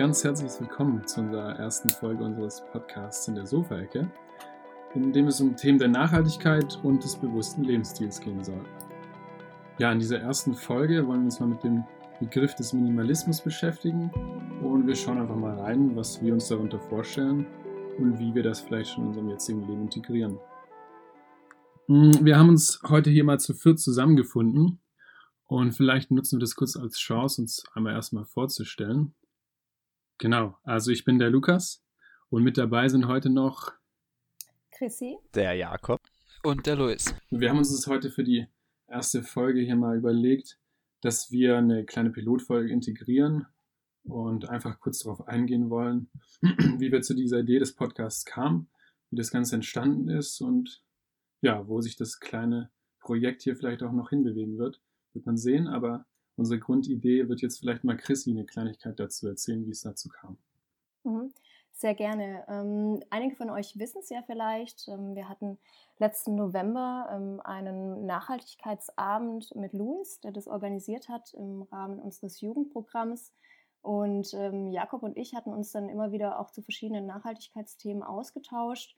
Ganz herzlich willkommen zu unserer ersten Folge unseres Podcasts in der Sofaecke, in dem es um Themen der Nachhaltigkeit und des bewussten Lebensstils gehen soll. Ja, in dieser ersten Folge wollen wir uns mal mit dem Begriff des Minimalismus beschäftigen und wir schauen einfach mal rein, was wir uns darunter vorstellen und wie wir das vielleicht schon in unserem jetzigen Leben integrieren. Hm, wir haben uns heute hier mal zu viert zusammengefunden und vielleicht nutzen wir das kurz als Chance, uns einmal erstmal vorzustellen. Genau, also ich bin der Lukas und mit dabei sind heute noch Chrissy, der Jakob und der Luis. Wir haben uns das heute für die erste Folge hier mal überlegt, dass wir eine kleine Pilotfolge integrieren und einfach kurz darauf eingehen wollen, wie wir zu dieser Idee des Podcasts kamen, wie das Ganze entstanden ist und ja, wo sich das kleine Projekt hier vielleicht auch noch hinbewegen wird, wird man sehen. Aber unsere Grundidee wird jetzt vielleicht mal Chrissy eine Kleinigkeit dazu erzählen, wie es dazu kam. Mhm. Sehr gerne. Ähm, einige von euch wissen es ja vielleicht. Ähm, wir hatten letzten November ähm, einen Nachhaltigkeitsabend mit Louis, der das organisiert hat im Rahmen unseres Jugendprogramms. Und ähm, Jakob und ich hatten uns dann immer wieder auch zu verschiedenen Nachhaltigkeitsthemen ausgetauscht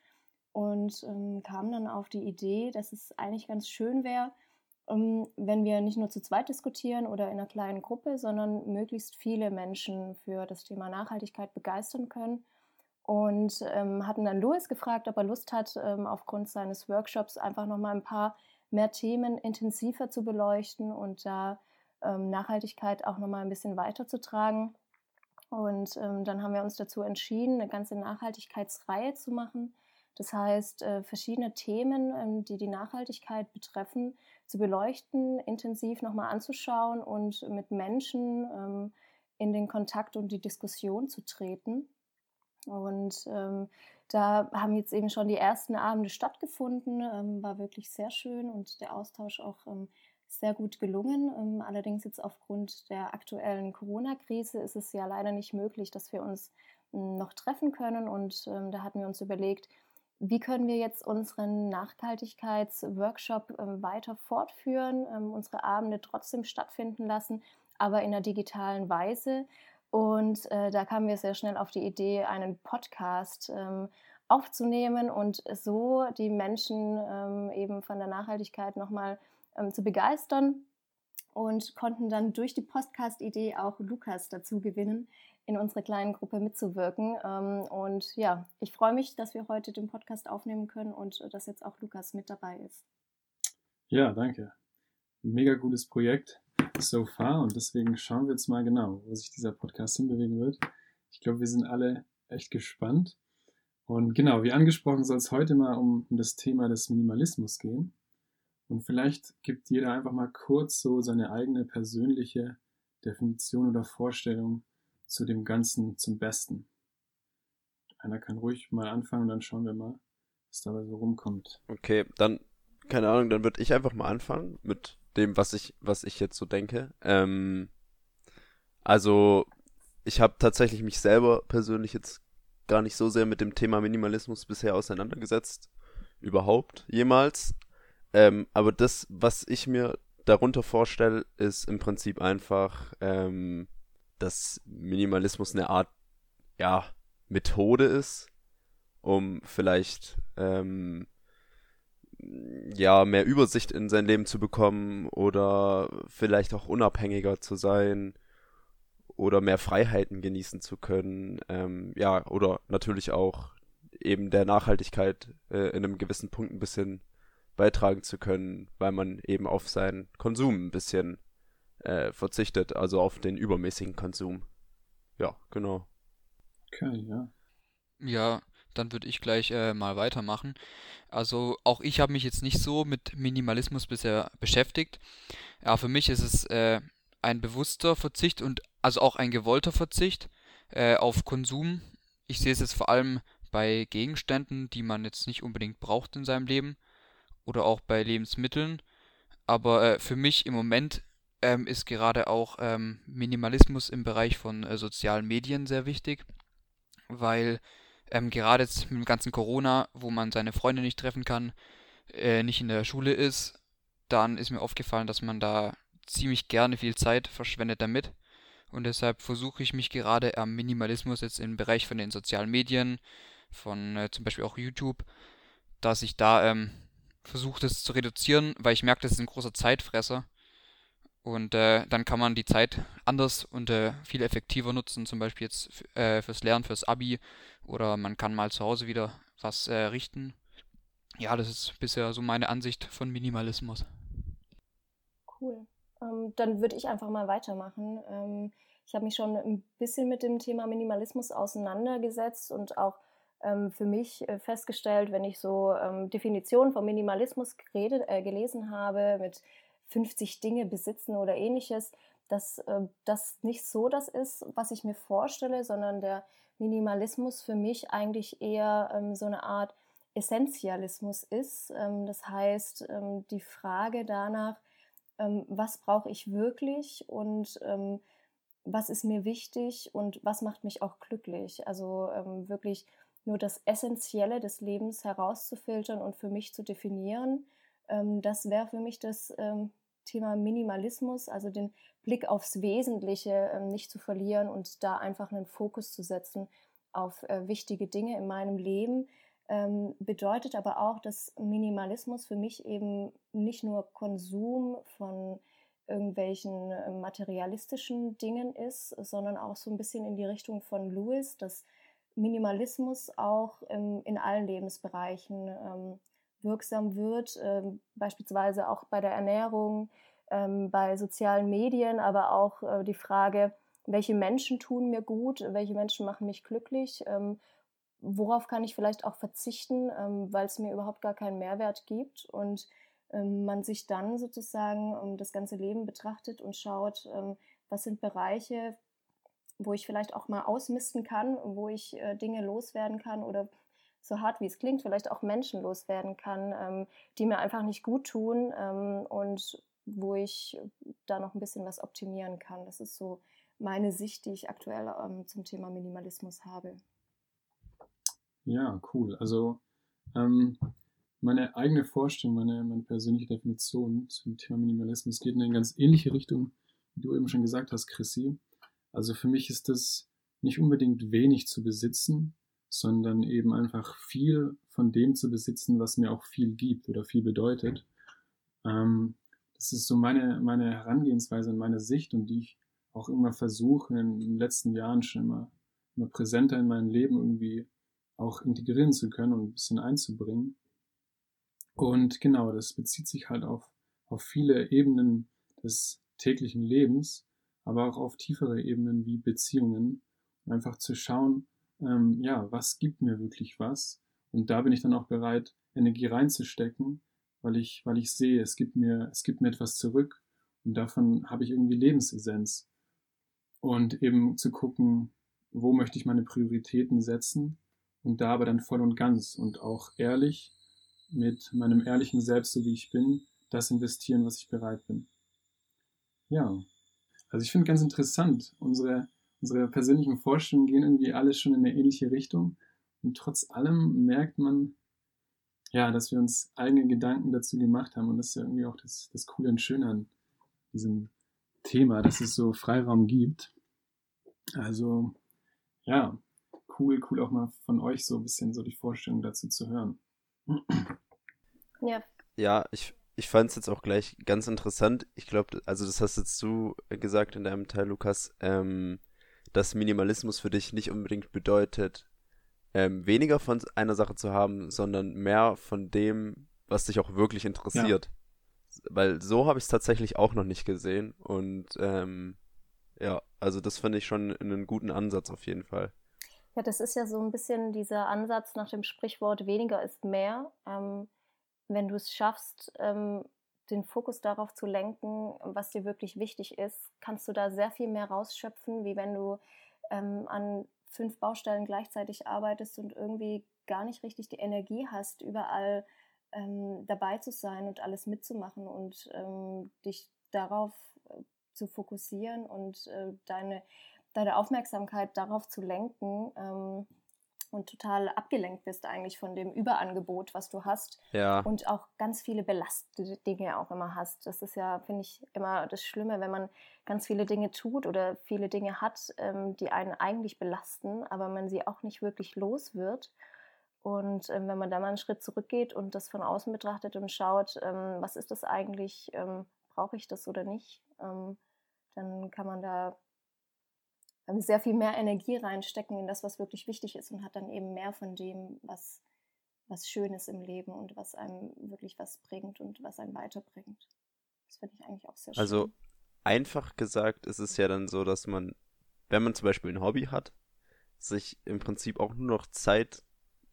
und ähm, kamen dann auf die Idee, dass es eigentlich ganz schön wäre, wenn wir nicht nur zu zweit diskutieren oder in einer kleinen Gruppe, sondern möglichst viele Menschen für das Thema Nachhaltigkeit begeistern können und ähm, hatten dann Louis gefragt, ob er Lust hat, ähm, aufgrund seines Workshops einfach nochmal ein paar mehr Themen intensiver zu beleuchten und da ähm, Nachhaltigkeit auch nochmal ein bisschen weiterzutragen. Und ähm, dann haben wir uns dazu entschieden, eine ganze Nachhaltigkeitsreihe zu machen. Das heißt, äh, verschiedene Themen, ähm, die die Nachhaltigkeit betreffen, zu beleuchten, intensiv nochmal anzuschauen und mit Menschen ähm, in den Kontakt und die Diskussion zu treten. Und ähm, da haben jetzt eben schon die ersten Abende stattgefunden, ähm, war wirklich sehr schön und der Austausch auch ähm, sehr gut gelungen. Ähm, allerdings jetzt aufgrund der aktuellen Corona-Krise ist es ja leider nicht möglich, dass wir uns hm, noch treffen können. Und da hatten wir uns überlegt, wie können wir jetzt unseren Nachhaltigkeitsworkshop ähm, weiter fortführen, unsere Abende trotzdem stattfinden lassen, aber in einer digitalen Weise. Und äh, da kamen wir sehr schnell auf die Idee, einen Podcast ähm, aufzunehmen und so die Menschen ähm, eben von der Nachhaltigkeit nochmal ähm, zu begeistern und konnten dann durch die Podcast-Idee auch Lukas dazu gewinnen, in unserer kleinen Gruppe mitzuwirken. Ähm, und ja, ich freue mich, dass wir heute den Podcast aufnehmen können und äh, dass jetzt auch Lukas mit dabei ist. Ja, danke. Mega gutes Projekt so far und deswegen schauen wir jetzt mal genau, wo sich dieser Podcast hinbewegen wird. Ich glaube, wir sind alle echt gespannt. Und genau, wie angesprochen, soll es heute mal um das Thema des Minimalismus gehen. Und vielleicht gibt jeder einfach mal kurz so seine eigene persönliche Definition oder Vorstellung zu dem Ganzen zum Besten. Einer kann ruhig mal anfangen dann schauen wir mal, was dabei so rumkommt. Okay, dann, keine Ahnung, dann würde ich einfach mal anfangen mit dem, was ich, was ich jetzt so denke. Ähm, also, ich habe tatsächlich mich selber persönlich jetzt gar nicht so sehr mit dem Thema Minimalismus bisher auseinandergesetzt. Überhaupt, jemals. Ähm, aber das, was ich mir darunter vorstelle, ist im Prinzip einfach, ähm, dass Minimalismus eine Art, ja, Methode ist, um vielleicht ähm, ja, mehr Übersicht in sein Leben zu bekommen oder vielleicht auch unabhängiger zu sein oder mehr Freiheiten genießen zu können. Ähm, ja, oder natürlich auch eben der Nachhaltigkeit äh, in einem gewissen Punkt ein bisschen beitragen zu können, weil man eben auf seinen Konsum ein bisschen äh, verzichtet, also auf den übermäßigen Konsum. Ja, genau. Okay, ja. Ja, dann würde ich gleich äh, mal weitermachen. Also auch ich habe mich jetzt nicht so mit Minimalismus bisher beschäftigt. Ja, für mich ist es äh, ein bewusster Verzicht und also auch ein gewollter Verzicht äh, auf Konsum. Ich sehe es jetzt vor allem bei Gegenständen, die man jetzt nicht unbedingt braucht in seinem Leben oder auch bei Lebensmitteln. Aber äh, für mich im Moment ähm, ist gerade auch ähm, Minimalismus im Bereich von äh, sozialen Medien sehr wichtig, weil ähm, gerade jetzt mit dem ganzen Corona, wo man seine Freunde nicht treffen kann, äh, nicht in der Schule ist, dann ist mir aufgefallen, dass man da ziemlich gerne viel Zeit verschwendet damit. und deshalb versuche ich mich gerade am Minimalismus jetzt im Bereich von den sozialen Medien, von äh, zum Beispiel auch YouTube, dass ich da ähm, versuche, das zu reduzieren, weil ich merke, das ist ein großer Zeitfresser. Und äh, dann kann man die Zeit anders und äh, viel effektiver nutzen, zum Beispiel jetzt äh, fürs Lernen, fürs Abi oder man kann mal zu Hause wieder was äh, richten. Ja, das ist bisher so meine Ansicht von Minimalismus. Cool. Ähm, dann würde ich einfach mal weitermachen. Ähm, ich habe mich schon ein bisschen mit dem Thema Minimalismus auseinandergesetzt und auch ähm, für mich äh, festgestellt, wenn ich so ähm, Definitionen von Minimalismus geredet, äh, gelesen habe, mit 50 Dinge besitzen oder ähnliches, dass äh, das nicht so das ist, was ich mir vorstelle, sondern der Minimalismus für mich eigentlich eher ähm, so eine Art Essentialismus ist. Ähm, das heißt, ähm, die Frage danach, ähm, was brauche ich wirklich und ähm, was ist mir wichtig und was macht mich auch glücklich. Also ähm, wirklich nur das Essentielle des Lebens herauszufiltern und für mich zu definieren. das wäre für mich das Thema Minimalismus, also den Blick aufs Wesentliche nicht zu verlieren und da einfach einen Fokus zu setzen auf äh, wichtige Dinge in meinem Leben, ähm, bedeutet aber auch, dass Minimalismus für mich eben nicht nur Konsum von irgendwelchen äh, materialistischen Dingen ist, sondern auch so ein bisschen in die Richtung von Lewis, dass Minimalismus auch ähm, in allen Lebensbereichen ähm, wirksam wird, ähm, beispielsweise auch bei der Ernährung, ähm, bei sozialen Medien, aber auch äh, die Frage, welche Menschen tun mir gut, welche Menschen machen mich glücklich, ähm, worauf kann ich vielleicht auch verzichten, ähm, weil es mir überhaupt gar keinen Mehrwert gibt. Und ähm, man sich dann sozusagen um das ganze Leben betrachtet und schaut, ähm, was sind Bereiche, wo ich vielleicht auch mal ausmisten kann, wo ich äh, Dinge loswerden kann oder so hart wie es klingt, vielleicht auch Menschen loswerden kann, ähm, die mir einfach nicht gut tun ähm, und wo ich da noch ein bisschen was optimieren kann. Das ist so meine Sicht, die ich aktuell ähm, zum Thema Minimalismus habe. Ja, cool. Also ähm, meine eigene Vorstellung, meine, meine persönliche Definition zum Thema Minimalismus geht in eine ganz ähnliche Richtung, wie du eben schon gesagt hast, Chrissy. Also für mich ist es nicht unbedingt wenig zu besitzen, sondern eben einfach viel von dem zu besitzen, was mir auch viel gibt oder viel bedeutet. Ähm, das ist so meine, meine Herangehensweise und meine Sicht und die ich auch immer versuche, in den letzten Jahren schon immer, immer präsenter in mein Leben irgendwie auch integrieren zu können und ein bisschen einzubringen. Und genau, das bezieht sich halt auf, auf viele Ebenen des täglichen Lebens, aber auch auf tiefere Ebenen wie Beziehungen. einfach zu schauen, ähm, ja, was gibt mir wirklich was? Und da bin ich dann auch bereit, Energie reinzustecken, weil ich, weil ich sehe, es gibt mir, es gibt mir etwas zurück und davon habe ich irgendwie Lebensessenz und eben zu gucken, wo möchte ich meine Prioritäten setzen und da aber dann voll und ganz und auch ehrlich mit meinem ehrlichen Selbst, so wie ich bin, das investieren, was ich bereit bin. Ja, also ich finde ganz interessant, unsere, unsere persönlichen Vorstellungen gehen irgendwie alle schon in eine ähnliche Richtung und trotz allem merkt man, ja, dass wir uns eigene Gedanken dazu gemacht haben und das ist ja irgendwie auch das, das Coole und Schöne an diesem Thema, dass es so Freiraum gibt. Also, ja, cool, cool auch mal von euch so ein bisschen so die Vorstellung dazu zu hören. Ja. Ja, ich, ich fand es jetzt auch gleich ganz interessant. Ich glaube, also das hast jetzt du gesagt in deinem Teil, Lukas, ähm, dass Minimalismus für dich nicht unbedingt bedeutet, ähm, weniger von einer Sache zu haben, sondern mehr von dem, was dich auch wirklich interessiert. Ja weil so habe ich es tatsächlich auch noch nicht gesehen. Und ähm, ja, also das finde ich schon einen guten Ansatz auf jeden Fall. Ja, das ist ja so ein bisschen dieser Ansatz nach dem Sprichwort weniger ist mehr. Ähm, wenn du es schaffst, ähm, den Fokus darauf zu lenken, was dir wirklich wichtig ist, kannst du da sehr viel mehr rausschöpfen, wie wenn du ähm, an fünf Baustellen gleichzeitig arbeitest und irgendwie gar nicht richtig die Energie hast, überall ähm, dabei zu sein und alles mitzumachen und ähm, dich darauf äh, zu fokussieren und äh, deine, deine Aufmerksamkeit darauf zu lenken, ähm, und total abgelenkt bist eigentlich von dem Überangebot, was du hast. Ja. Und auch ganz viele belastende Dinge auch immer hast. Das ist ja, finde ich, immer das Schlimme, wenn man ganz viele Dinge tut oder viele Dinge hat, ähm, die einen eigentlich belasten, aber man sie auch nicht wirklich los wird. Und ähm, wenn man da mal einen Schritt zurückgeht und das von außen betrachtet und schaut, ähm, was ist das eigentlich, ähm, brauche ich das oder nicht, ähm, dann kann man da sehr viel mehr Energie reinstecken in das, was wirklich wichtig ist und hat dann eben mehr von dem, was, was schön ist im Leben und was einem wirklich was bringt und was einen weiterbringt. Das finde ich eigentlich auch sehr Also schön. einfach gesagt ist es ja dann so, dass man, wenn man zum Beispiel ein Hobby hat, sich im Prinzip auch nur noch Zeit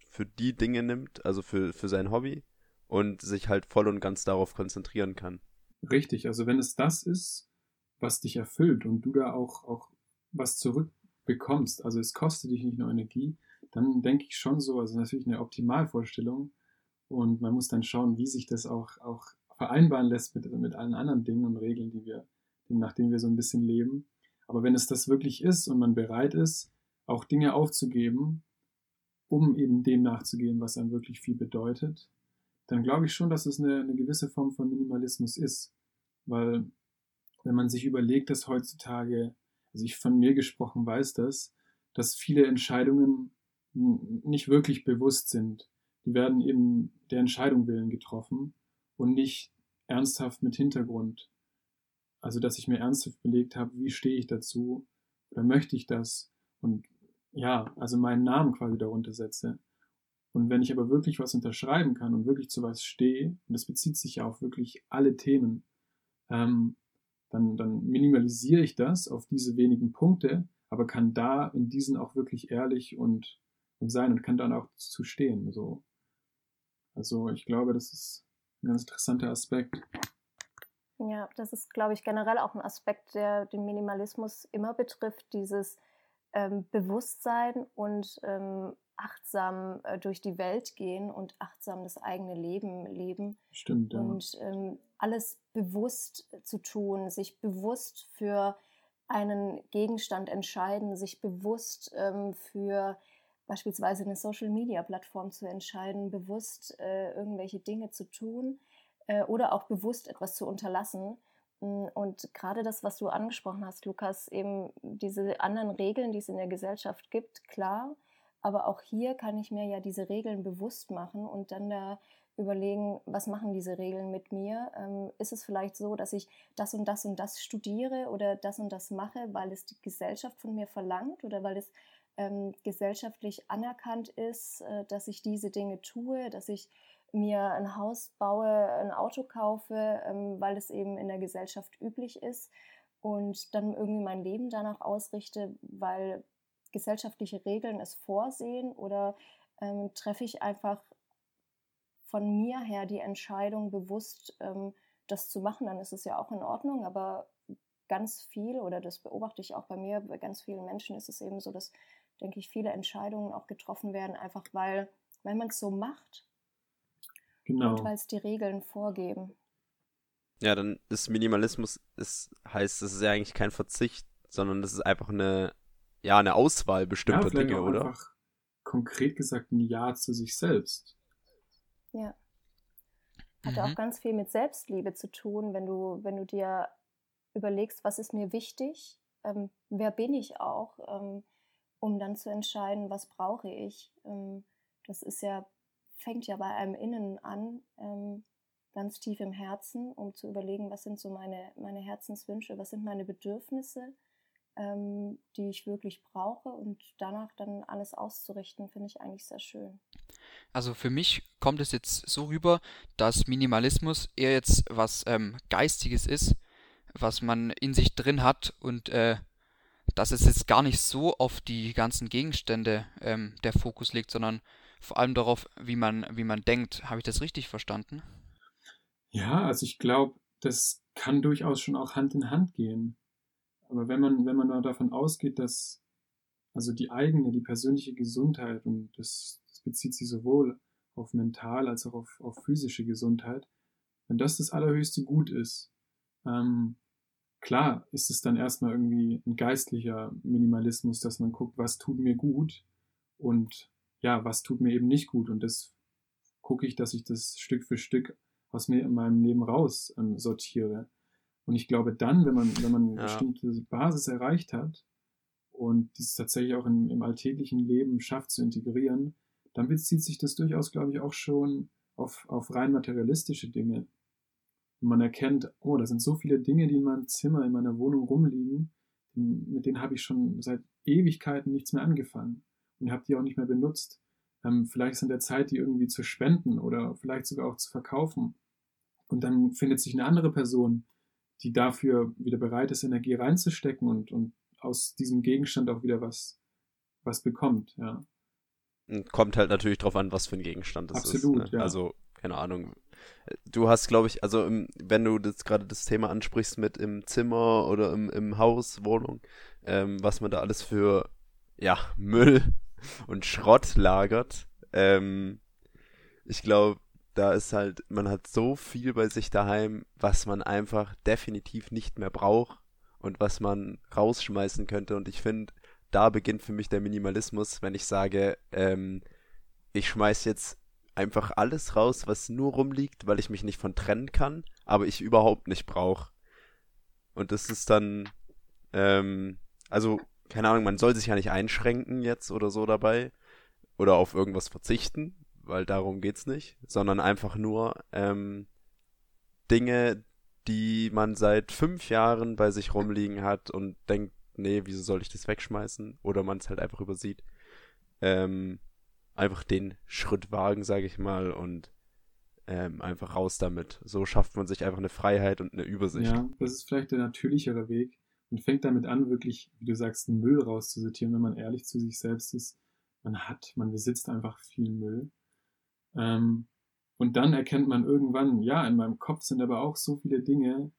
für die Dinge nimmt, also für, für sein Hobby und sich halt voll und ganz darauf konzentrieren kann. Richtig, also wenn es das ist, was dich erfüllt und du da auch, auch was zurückbekommst, also es kostet dich nicht nur Energie, dann denke ich schon so, also natürlich eine Optimalvorstellung und man muss dann schauen, wie sich das auch, auch vereinbaren lässt mit, mit allen anderen Dingen und Regeln, die wir, nach denen wir so ein bisschen leben. Aber wenn es das wirklich ist und man bereit ist, auch Dinge aufzugeben, um eben dem nachzugehen, was einem wirklich viel bedeutet, dann glaube ich schon, dass es eine, eine gewisse Form von Minimalismus ist. Weil wenn man sich überlegt, dass heutzutage, also ich von mir gesprochen weiß das, dass viele Entscheidungen nicht wirklich bewusst sind. Die werden eben der Entscheidung willen getroffen und nicht ernsthaft mit Hintergrund. Also, dass ich mir ernsthaft belegt habe, wie stehe ich dazu oder möchte ich das und ja, also meinen Namen quasi darunter setze. Und wenn ich aber wirklich was unterschreiben kann und wirklich zu was stehe, und das bezieht sich ja auf wirklich alle Themen, ähm, dann, dann minimalisiere ich das auf diese wenigen Punkte, aber kann da in diesen auch wirklich ehrlich und, und sein und kann dann auch zu stehen. So. Also ich glaube, das ist ein ganz interessanter Aspekt. Ja, das ist, glaube ich, generell auch ein Aspekt, der den Minimalismus immer betrifft, dieses ähm, Bewusstsein und ähm, achtsam äh, durch die Welt gehen und achtsam das eigene Leben leben. Stimmt, ja. Und ähm, alles bewusst zu tun, sich bewusst für einen Gegenstand entscheiden, sich bewusst ähm, für beispielsweise eine Social-Media-Plattform zu entscheiden, bewusst äh, irgendwelche Dinge zu tun äh, oder auch bewusst etwas zu unterlassen. Mm, und gerade das, was du angesprochen hast, Lukas, eben diese anderen Regeln, die es in der Gesellschaft gibt, klar. Aber auch hier kann ich mir ja diese Regeln bewusst machen und dann da überlegen, was machen diese Regeln mit mir? Ähm, ist es vielleicht so, dass ich das und das und das studiere oder das und das mache, weil es die Gesellschaft von mir verlangt oder weil es ähm, gesellschaftlich anerkannt ist, äh, dass ich diese Dinge tue, dass ich mir ein Haus baue, ein Auto kaufe, ähm, weil es eben in der Gesellschaft üblich ist und dann irgendwie mein Leben danach ausrichte, weil gesellschaftliche Regeln es vorsehen oder ähm, treffe ich einfach von mir her die Entscheidung bewusst, ähm, das zu machen, dann ist es ja auch in Ordnung, aber ganz viel, oder das beobachte ich auch bei mir, bei ganz vielen Menschen ist es eben so, dass, denke ich, viele Entscheidungen auch getroffen werden, einfach weil, weil man es so macht Genau. und weil es die Regeln vorgeben. Ja, dann ist Minimalismus, ist, heißt, es ist ja eigentlich kein Verzicht, sondern das ist einfach eine, ja, eine Auswahl bestimmter ja, Dinge, oder? einfach konkret gesagt ein Ja zu sich selbst. Ja. Hat ja Mhm. auch ganz viel mit Selbstliebe zu tun, wenn du, wenn du dir überlegst, was ist mir wichtig, ähm, wer bin ich auch, ähm, um dann zu entscheiden, was brauche ich. Ähm, das ist ja, fängt ja bei einem Innen an, ähm, ganz tief im Herzen, um zu überlegen, was sind so meine, meine Herzenswünsche, was sind meine Bedürfnisse, ähm, die ich wirklich brauche und danach dann alles auszurichten, finde ich eigentlich sehr schön. Also für mich kommt es jetzt so rüber, dass Minimalismus eher jetzt was ähm, Geistiges ist, was man in sich drin hat und äh, dass es jetzt gar nicht so auf die ganzen Gegenstände ähm, der Fokus liegt, sondern vor allem darauf, wie man, wie man denkt. Habe ich das richtig verstanden? Ja, also ich glaube, das kann durchaus schon auch Hand in Hand gehen. Aber wenn man, wenn man da davon ausgeht, dass also die eigene, die persönliche Gesundheit, und das, das bezieht sich sowohl auf mental als auch auf, auf physische Gesundheit, wenn das das allerhöchste Gut ist, ähm, klar ist es dann erstmal irgendwie ein geistlicher Minimalismus, dass man guckt, was tut mir gut und ja, was tut mir eben nicht gut und das gucke ich, dass ich das Stück für Stück aus mir in meinem Leben raus ähm, sortiere. Und ich glaube dann, wenn man, wenn man eine ja. bestimmte Basis erreicht hat und dies tatsächlich auch in, im alltäglichen Leben schafft zu integrieren, dann bezieht sich das durchaus, glaube ich, auch schon auf, auf rein materialistische Dinge. Und man erkennt, oh, da sind so viele Dinge, die in meinem Zimmer, in meiner Wohnung rumliegen, mit denen habe ich schon seit Ewigkeiten nichts mehr angefangen und habe die auch nicht mehr benutzt. Ähm, vielleicht sind der Zeit, die irgendwie zu spenden oder vielleicht sogar auch zu verkaufen. Und dann findet sich eine andere Person, die dafür wieder bereit ist, Energie reinzustecken und, und aus diesem Gegenstand auch wieder was, was bekommt, ja. Kommt halt natürlich drauf an, was für ein Gegenstand es Absolut, ist. Ne? Ja. Also, keine Ahnung. Du hast, glaube ich, also im, wenn du das gerade das Thema ansprichst mit im Zimmer oder im, im Haus, Wohnung, ähm, was man da alles für ja, Müll und Schrott lagert. Ähm, ich glaube, da ist halt, man hat so viel bei sich daheim, was man einfach definitiv nicht mehr braucht und was man rausschmeißen könnte. Und ich finde, da beginnt für mich der Minimalismus, wenn ich sage, ähm, ich schmeiß jetzt einfach alles raus, was nur rumliegt, weil ich mich nicht von trennen kann, aber ich überhaupt nicht brauche. Und das ist dann, ähm, also keine Ahnung, man soll sich ja nicht einschränken jetzt oder so dabei oder auf irgendwas verzichten, weil darum geht's nicht, sondern einfach nur ähm, Dinge, die man seit fünf Jahren bei sich rumliegen hat und denkt, nee, wieso soll ich das wegschmeißen? Oder man es halt einfach übersieht. Ähm, einfach den Schritt wagen, sage ich mal, und ähm, einfach raus damit. So schafft man sich einfach eine Freiheit und eine Übersicht. Ja, das ist vielleicht der natürlichere Weg und fängt damit an, wirklich, wie du sagst, Müll rauszusortieren, wenn man ehrlich zu sich selbst ist. Man hat, man besitzt einfach viel Müll. Ähm, und dann erkennt man irgendwann, ja, in meinem Kopf sind aber auch so viele Dinge,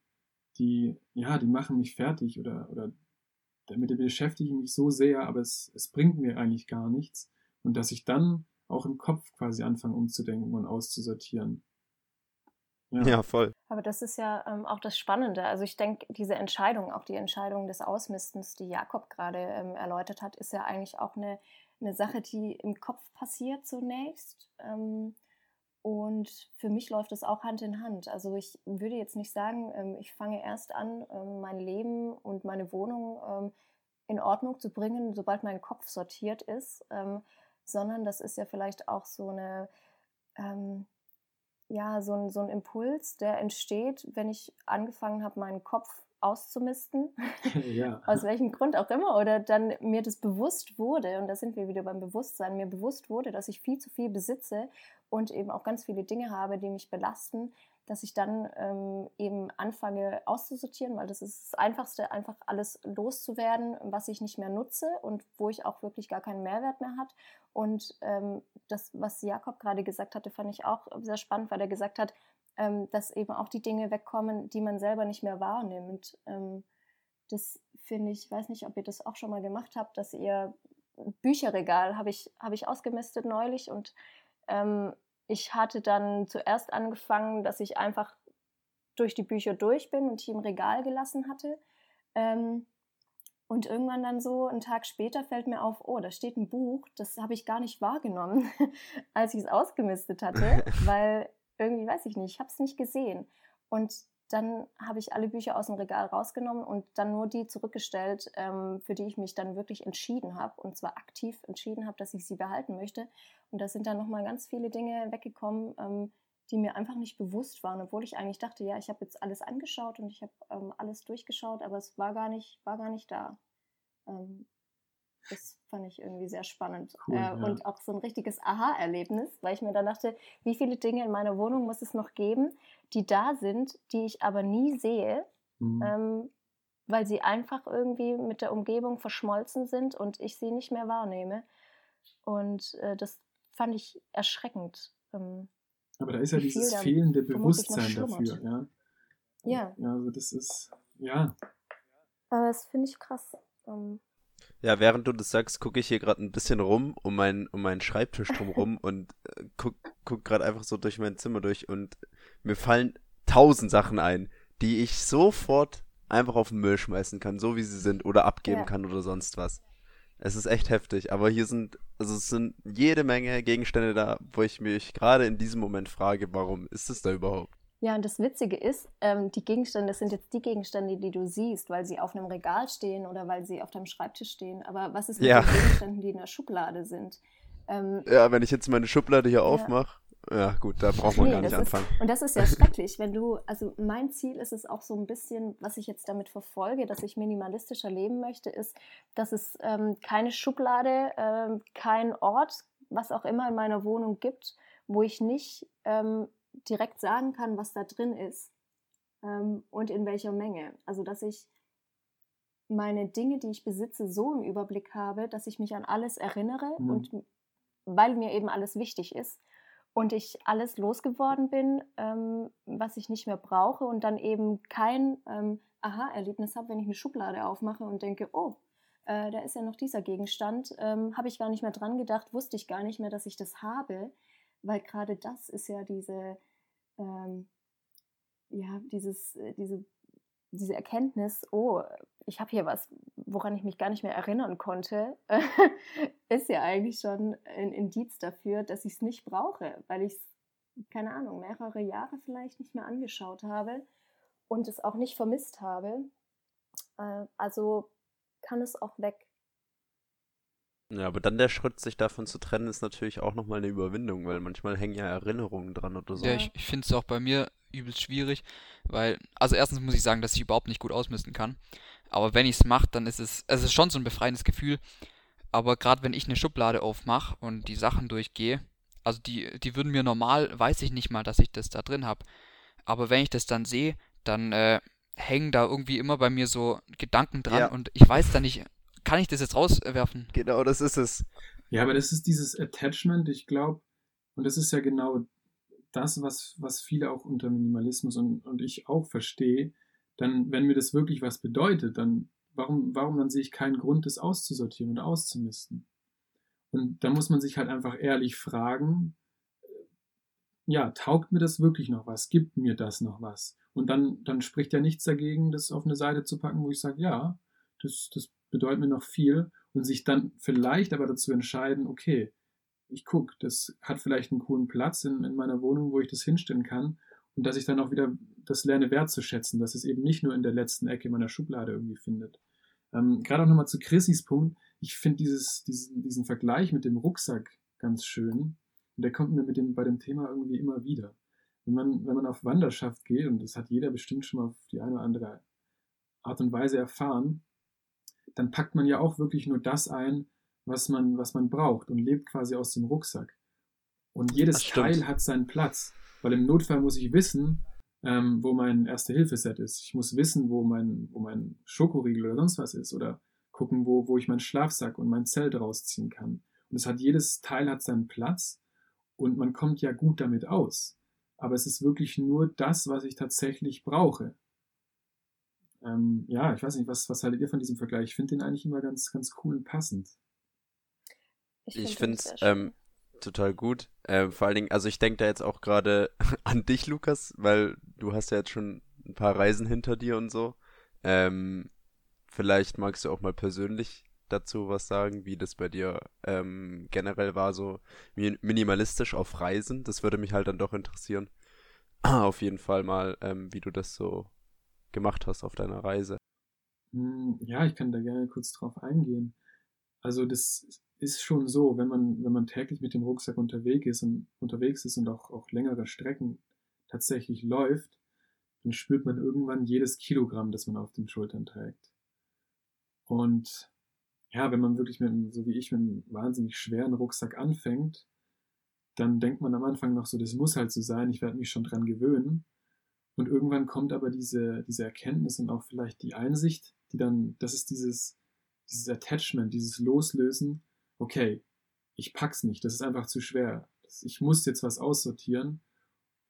die, ja, die machen mich fertig oder, oder damit beschäftige ich mich so sehr, aber es, es bringt mir eigentlich gar nichts. Und dass ich dann auch im Kopf quasi anfange umzudenken und auszusortieren. Ja. ja, voll. Aber das ist ja ähm, auch das Spannende. Also ich denke, diese Entscheidung, auch die Entscheidung des Ausmistens, die Jakob gerade ähm, erläutert hat, ist ja eigentlich auch eine, eine Sache, die im Kopf passiert zunächst. Ähm, und für mich läuft das auch Hand in Hand. Also ich würde jetzt nicht sagen, ähm, ich fange erst an, ähm, mein Leben und meine Wohnung ähm, in Ordnung zu bringen, sobald mein Kopf sortiert ist, sondern das ist ja vielleicht auch so eine ja, so ein, so ein Impuls, der entsteht, wenn ich angefangen habe, meinen Kopf auszumisten, ja. aus welchem Grund auch immer, oder dann mir das bewusst wurde, und da sind wir wieder beim Bewusstsein, mir bewusst wurde, dass ich viel zu viel besitze und eben auch ganz viele Dinge habe, die mich belasten, dass ich dann ähm, eben anfange auszusortieren, weil das ist das Einfachste, einfach alles loszuwerden, was ich nicht mehr nutze und wo ich auch wirklich gar keinen Mehrwert mehr hat. Und ähm, das, was Jakob gerade gesagt hatte, fand ich auch sehr spannend, weil er gesagt hat, dass eben auch die Dinge wegkommen, die man selber nicht mehr wahrnimmt. Ähm, das finde ich, weiß nicht, ob ihr das auch schon mal gemacht habt, dass ihr Bücherregal habe ich, hab ich ausgemistet neulich und ähm, ich hatte dann zuerst angefangen, dass ich einfach durch die Bücher durch bin und die im Regal gelassen hatte. Ähm, und irgendwann dann so, einen Tag später fällt mir auf, oh, da steht ein Buch, das habe ich gar nicht wahrgenommen, als ich es ausgemistet hatte, weil irgendwie, weiß ich nicht, ich habe es nicht gesehen. Und dann habe ich alle Bücher aus dem Regal rausgenommen und dann nur die zurückgestellt, ähm, für die ich mich dann wirklich entschieden habe und zwar aktiv entschieden habe, dass ich sie behalten möchte. Und da sind dann nochmal ganz viele Dinge weggekommen, ähm, die mir einfach nicht bewusst waren, obwohl ich eigentlich dachte, ja, ich habe jetzt alles angeschaut und ich habe ähm, alles durchgeschaut, aber es war gar nicht, war gar nicht da. Das fand ich irgendwie sehr spannend. Cool, äh, ja. Und auch so ein richtiges Aha-Erlebnis, weil ich mir dann dachte, wie viele Dinge in meiner Wohnung muss es noch geben, die da sind, die ich aber nie sehe, mhm. ähm, weil sie einfach irgendwie mit der Umgebung verschmolzen sind und ich sie nicht mehr wahrnehme. Und äh, das fand ich erschreckend. Ähm, aber da ist ja dieses fehlende Bewusstsein dafür, ja. Ja. Ja, also das ist, ja. Aber das finde ich krass. Ähm, ja, während du das sagst, gucke ich hier gerade ein bisschen rum um, mein, um meinen Schreibtisch drumherum und äh, guck, guck gerade einfach so durch mein Zimmer durch und mir fallen tausend Sachen ein, die ich sofort einfach auf den Müll schmeißen kann, so wie sie sind, oder abgeben ja. kann oder sonst was. Es ist echt heftig, aber hier sind, also es sind jede Menge Gegenstände da, wo ich mich gerade in diesem Moment frage, warum ist es da überhaupt? Ja, und das Witzige ist, ähm, die Gegenstände sind jetzt die Gegenstände, die du siehst, weil sie auf einem Regal stehen oder weil sie auf deinem Schreibtisch stehen. Aber was ist mit Ja. den Gegenständen, die in der Schublade sind? Ähm, Ja, wenn ich jetzt meine Schublade hier aufmache, ja gut, da braucht man Nee, gar nicht das ist- anfangen. Und das ist ja schrecklich, wenn du, also mein Ziel ist es auch so ein bisschen, was ich jetzt damit verfolge, dass ich minimalistischer leben möchte, ist, dass es ähm, keine Schublade, ähm, kein Ort, was auch immer in meiner Wohnung gibt, wo ich nicht ähm, direkt sagen kann, was da drin ist ähm, und in welcher Menge. Also dass ich meine Dinge, die ich besitze, so im Überblick habe, dass ich mich an alles erinnere Mhm. und weil mir eben alles wichtig ist und ich alles losgeworden bin, ähm, was ich nicht mehr brauche und dann eben kein ähm, Aha-Erlebnis habe, wenn ich eine Schublade aufmache und denke, oh, äh, da ist ja noch dieser Gegenstand, ähm, habe ich gar nicht mehr dran gedacht, wusste ich gar nicht mehr, dass ich das habe, weil gerade das ist ja diese, ähm, ja, dieses, äh, diese, diese Erkenntnis, oh, ich habe hier was, woran ich mich gar nicht mehr erinnern konnte, ist ja eigentlich schon ein Indiz dafür, dass ich es nicht brauche, weil ich es, keine Ahnung, mehrere Jahre vielleicht nicht mehr angeschaut habe und es auch nicht vermisst habe. Äh, also kann es auch weg. Ja, aber dann der Schritt, sich davon zu trennen, ist natürlich auch nochmal eine Überwindung, weil manchmal hängen ja Erinnerungen dran oder so. Ja, ich, ich finde es auch bei mir übelst schwierig, weil, also erstens muss ich sagen, dass ich überhaupt nicht gut ausmisten kann. Aber wenn ich es mache, dann ist es, es ist schon so ein befreiendes Gefühl. Aber gerade wenn ich eine Schublade aufmache und die Sachen durchgehe, also die, die würden mir normal, weiß ich nicht mal, dass ich das da drin habe. Aber wenn ich das dann sehe, dann äh, hängen da irgendwie immer bei mir so Gedanken dran Ja. und ich weiß dann nicht, kann ich das jetzt rauswerfen? Genau, das ist es. Ja, aber das ist dieses Attachment, ich glaube, und das ist ja genau das, was, was viele auch unter Minimalismus und, und ich auch verstehe, dann, wenn mir das wirklich was bedeutet, dann warum, warum dann sehe ich keinen Grund, das auszusortieren und auszumisten? Und da muss man sich halt einfach ehrlich fragen, ja, taugt mir das wirklich noch was? Gibt mir das noch was? Und dann, dann spricht ja nichts dagegen, das auf eine Seite zu packen, wo ich sage, ja, das, das bedeutet mir noch viel und sich dann vielleicht aber dazu entscheiden, okay, ich gucke, das hat vielleicht einen coolen Platz in, in meiner Wohnung, wo ich das hinstellen kann und dass ich dann auch wieder das lerne wertzuschätzen, dass es eben nicht nur in der letzten Ecke meiner Schublade irgendwie findet. Ähm, Gerade auch nochmal zu Chrissys Punkt, ich finde dieses, diesen, diesen Vergleich mit dem Rucksack ganz schön und der kommt mir mit dem, bei dem Thema irgendwie immer wieder. Wenn man, wenn man auf Wanderschaft geht, und das hat jeder bestimmt schon mal auf die eine oder andere Art und Weise erfahren, dann packt man ja auch wirklich nur das ein, was man, was man braucht und lebt quasi aus dem Rucksack. Und jedes. Teil hat seinen Platz, weil im Notfall muss ich wissen, ähm, wo mein Erste-Hilfe-Set ist. Ich muss wissen, wo mein, wo mein Schokoriegel oder sonst was ist oder gucken, wo, wo ich meinen Schlafsack und mein Zelt rausziehen kann. Und es hat jedes Teil hat seinen Platz und man kommt ja gut damit aus. Aber es ist wirklich nur das, was ich tatsächlich brauche. Ähm, ja, ich weiß nicht, was, was haltet ihr von diesem Vergleich? Ich finde den eigentlich immer ganz, ganz cool und passend. Ich find finde es sehr schön. ähm, total gut. Ähm, vor allen Dingen, also ich denke da jetzt auch gerade an dich, Lukas, weil du hast ja jetzt schon ein paar Reisen hinter dir und so. Ähm, vielleicht magst du auch mal persönlich dazu was sagen, wie das bei dir ähm, generell war, so mi- minimalistisch auf Reisen. Das würde mich halt dann doch interessieren. Auf jeden Fall mal, ähm, wie du das so gemacht hast auf deiner Reise. Hm, Ja, ich kann da gerne kurz drauf eingehen. Also das ist schon so, wenn man, wenn man täglich mit dem Rucksack unterwegs ist und unterwegs ist und auch, auch längere Strecken tatsächlich läuft, dann spürt man irgendwann jedes Kilogramm, das man auf den Schultern trägt. Und ja, wenn man wirklich mit, einem- so wie ich, mit einem wahnsinnig schweren Rucksack anfängt, dann denkt man am Anfang noch so, das muss halt so sein, ich werde mich schon dran gewöhnen. Und irgendwann kommt aber diese, diese Erkenntnis und auch vielleicht die Einsicht, die dann, das ist dieses, dieses Attachment, dieses Loslösen, okay, ich pack's nicht, das ist einfach zu schwer. Ich muss jetzt was aussortieren.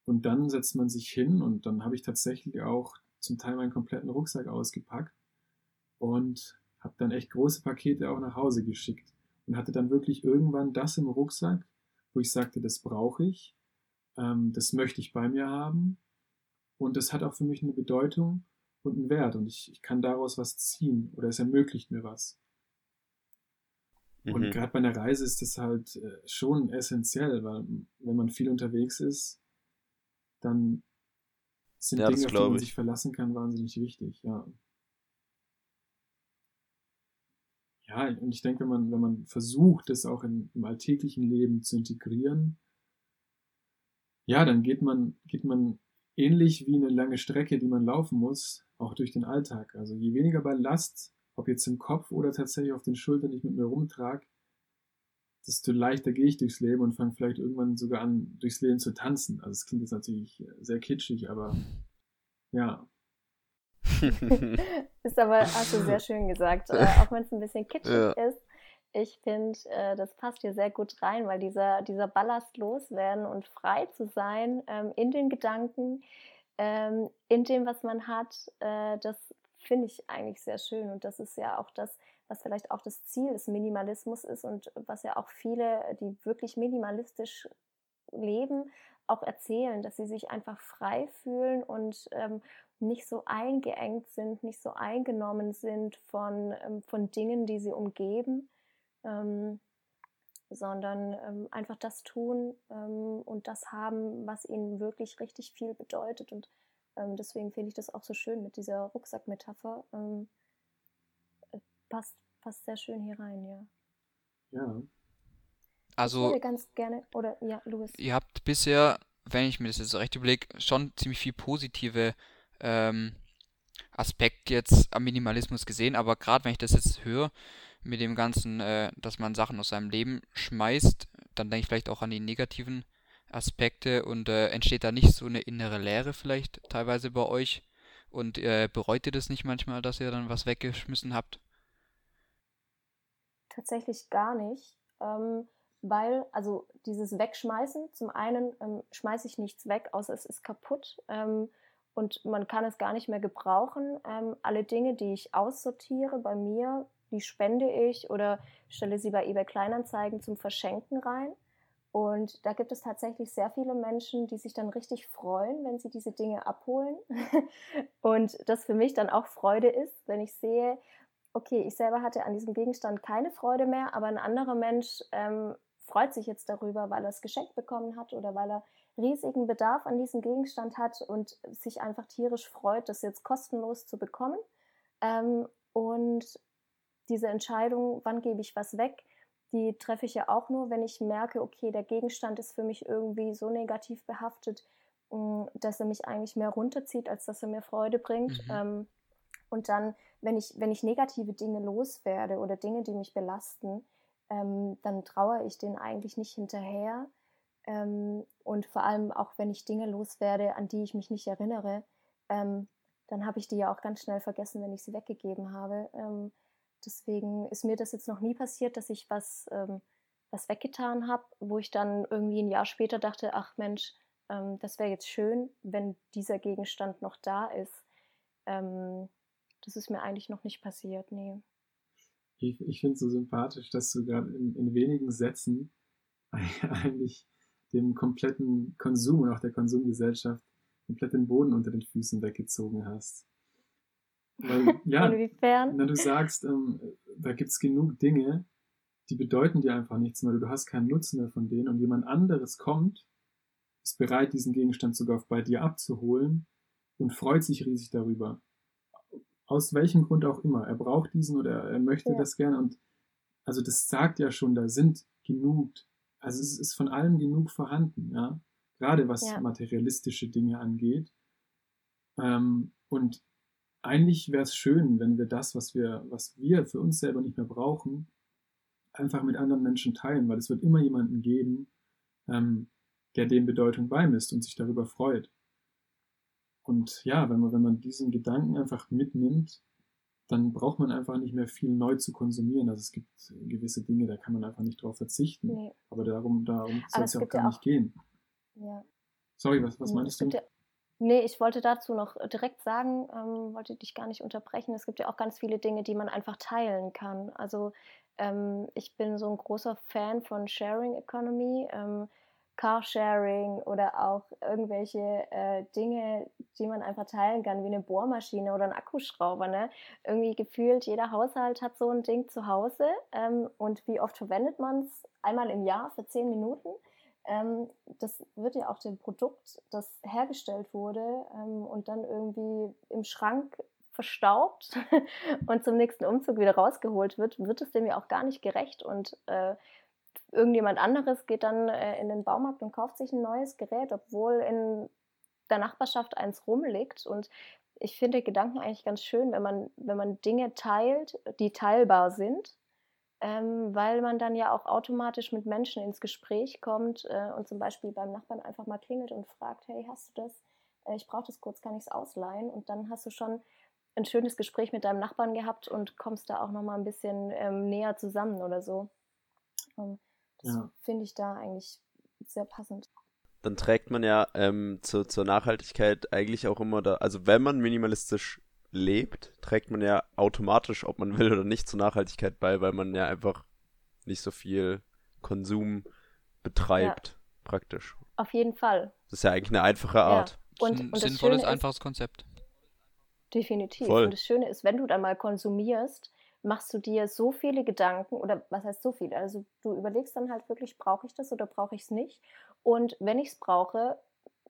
Und dann setzt man sich hin und dann habe ich tatsächlich auch zum Teil meinen kompletten Rucksack ausgepackt und habe dann echt große Pakete auch nach Hause geschickt und hatte dann wirklich irgendwann das im Rucksack, wo ich sagte, das brauche ich, ähm, das möchte ich bei mir haben und das hat auch für mich eine Bedeutung und einen Wert und ich, ich kann daraus was ziehen oder es ermöglicht mir was. Und Mhm. gerade bei einer Reise ist das halt äh, schon essentiell, weil wenn man viel unterwegs ist, dann sind Ja, Dinge, auf die man ich. sich verlassen kann, wahnsinnig wichtig, ja. Ja, und ich denke, wenn man, wenn man versucht, das auch in, im alltäglichen Leben zu integrieren, ja, dann geht man, geht man ähnlich wie eine lange Strecke, die man laufen muss, auch durch den Alltag. Also je weniger Ballast, ob jetzt im Kopf oder tatsächlich auf den Schultern ich mit mir rumtrage, desto leichter gehe ich durchs Leben und fange vielleicht irgendwann sogar an, durchs Leben zu tanzen. Also es klingt jetzt natürlich sehr kitschig, aber ja, Ist aber, hast du sehr schön gesagt, äh, auch wenn es ein bisschen kitschig Ja. ist. Ich finde, äh, das passt hier sehr gut rein, weil dieser, dieser Ballast loswerden und frei zu sein ähm, in den Gedanken, ähm, in dem, was man hat, äh, das finde ich eigentlich sehr schön. Und das ist ja auch das, was vielleicht auch das Ziel des Minimalismus ist und was ja auch viele, die wirklich minimalistisch leben, auch erzählen, dass sie sich einfach frei fühlen und ähm, nicht so eingeengt sind, nicht so eingenommen sind von, ähm, von Dingen, die sie umgeben, ähm, sondern ähm, einfach das tun ähm, und das haben, was ihnen wirklich richtig viel bedeutet. Und ähm, deswegen finde ich das auch so schön mit dieser Rucksackmetapher. Ähm, äh, passt, passt sehr schön hier rein, ja. ja. ich Also, würde ganz gerne, oder ja, Louis. ihr habt bisher, wenn ich mir das jetzt recht überlege, schon ziemlich viel positive ähm, Aspekte jetzt am Minimalismus gesehen, aber gerade wenn ich das jetzt höre, mit dem Ganzen, äh, dass man Sachen aus seinem Leben schmeißt, dann denke ich vielleicht auch an die negativen Aspekte und äh, entsteht da nicht so eine innere Leere vielleicht teilweise bei euch und äh, bereut ihr das nicht manchmal, dass ihr dann was weggeschmissen habt? Tatsächlich gar nicht, ähm, weil, also dieses Wegschmeißen, zum einen ähm, schmeiße ich nichts weg, außer es ist kaputt ähm, und man kann es gar nicht mehr gebrauchen. Ähm, alle Dinge, die ich aussortiere bei mir, die spende ich oder stelle sie bei eBay Kleinanzeigen zum Verschenken rein. Und da gibt es tatsächlich sehr viele Menschen, die sich dann richtig freuen, wenn sie diese Dinge abholen. und das für mich dann auch Freude ist, wenn ich sehe, okay, ich selber hatte an diesem Gegenstand keine Freude mehr, aber ein anderer Mensch ähm, freut sich jetzt darüber, weil er es geschenkt bekommen hat oder weil er riesigen Bedarf an diesem Gegenstand hat und sich einfach tierisch freut, das jetzt kostenlos zu bekommen. Ähm, und diese Entscheidung, wann gebe ich was weg, die treffe ich ja auch nur, wenn ich merke, okay, der Gegenstand ist für mich irgendwie so negativ behaftet, mh, dass er mich eigentlich mehr runterzieht, als dass er mir Freude bringt. Mhm. Ähm, und dann, wenn ich, wenn ich negative Dinge loswerde oder Dinge, die mich belasten, ähm, dann traue ich denen eigentlich nicht hinterher. Ähm, und vor allem auch, wenn ich Dinge loswerde, an die ich mich nicht erinnere, dann habe ich die ja auch ganz schnell vergessen, wenn ich sie weggegeben habe. Deswegen ist mir das jetzt noch nie passiert, dass ich was, ähm, was weggetan habe, wo ich dann irgendwie ein Jahr später dachte, ach Mensch, ähm, das wäre jetzt schön, wenn dieser Gegenstand noch da ist. Ähm, das ist mir eigentlich noch nicht passiert, nee. Ich, ich finde es so sympathisch, dass du gerade in, in wenigen Sätzen eigentlich dem kompletten Konsum und auch der Konsumgesellschaft komplett den Boden unter den Füßen weggezogen hast. Weil, ja, Inwiefern? na, du sagst, ähm, da gibt es genug Dinge, die bedeuten dir einfach nichts mehr. Du hast keinen Nutzen mehr von denen und jemand anderes kommt, ist bereit, diesen Gegenstand sogar bei dir abzuholen und freut sich riesig darüber. Aus welchem Grund auch immer. Er braucht diesen oder er möchte Ja. das gerne und also das sagt ja schon, da sind genug, also es ist von allem genug vorhanden, ja. Gerade was Ja. materialistische Dinge angeht. Ähm, und eigentlich wäre es schön, wenn wir das, was wir, was wir für uns selber nicht mehr brauchen, einfach mit anderen Menschen teilen, weil es wird immer jemanden geben, ähm, der dem Bedeutung beimisst und sich darüber freut. Und ja, wenn man, wenn man diesen Gedanken einfach mitnimmt, dann braucht man einfach nicht mehr viel neu zu konsumieren. Also es gibt gewisse Dinge, da kann man einfach nicht drauf verzichten. Nee, Aber darum, darum soll es ja auch gar ja nicht auch- gehen. ja. Sorry, was, was meinst du? Ja, nee, ich wollte dazu noch direkt sagen, ähm, wollte dich gar nicht unterbrechen. Es gibt ja auch ganz viele Dinge, die man einfach teilen kann. Also ähm, ich bin so ein großer Fan von Sharing Economy. Ähm, Carsharing oder auch irgendwelche äh, Dinge, die man einfach teilen kann, wie eine Bohrmaschine oder ein Akkuschrauber. Ne? Irgendwie gefühlt, jeder Haushalt hat so ein Ding zu Hause. Ähm, und wie oft verwendet man es? Einmal im Jahr für zehn Minuten. Ähm, das wird ja auch dem Produkt, das hergestellt wurde ähm, und dann irgendwie im Schrank verstaubt und zum nächsten Umzug wieder rausgeholt wird, wird es dem ja auch gar nicht gerecht. Und äh, irgendjemand anderes geht dann äh, in den Baumarkt und kauft sich ein neues Gerät, obwohl in der Nachbarschaft eins rumliegt. Und ich finde Gedanken eigentlich ganz schön, wenn man, wenn man Dinge teilt, die teilbar sind, ähm, weil man dann ja auch automatisch mit Menschen ins Gespräch kommt äh, und zum Beispiel beim Nachbarn einfach mal klingelt und fragt, hey, hast du das? Äh, ich brauche das kurz, kann ich es ausleihen? Und dann hast du schon ein schönes Gespräch mit deinem Nachbarn gehabt und kommst da auch noch mal ein bisschen ähm, näher zusammen oder so. Ähm, das ja. finde ich da eigentlich sehr passend. Dann trägt man ja ähm, zu, zur Nachhaltigkeit eigentlich auch immer da, also wenn man minimalistisch lebt, trägt man ja automatisch, ob man will oder nicht, zur Nachhaltigkeit bei, weil man ja einfach nicht so viel Konsum betreibt, ja. praktisch. Auf jeden Fall. Das ist ja eigentlich eine einfache Art. Ja. Und, und sinnvolles, einfaches Konzept. Definitiv. Voll. Und das Schöne ist, wenn du dann mal konsumierst, machst du dir so viele Gedanken oder was heißt so viele? Also du überlegst dann halt wirklich, brauche ich das oder brauche ich es nicht? Und wenn ich es brauche,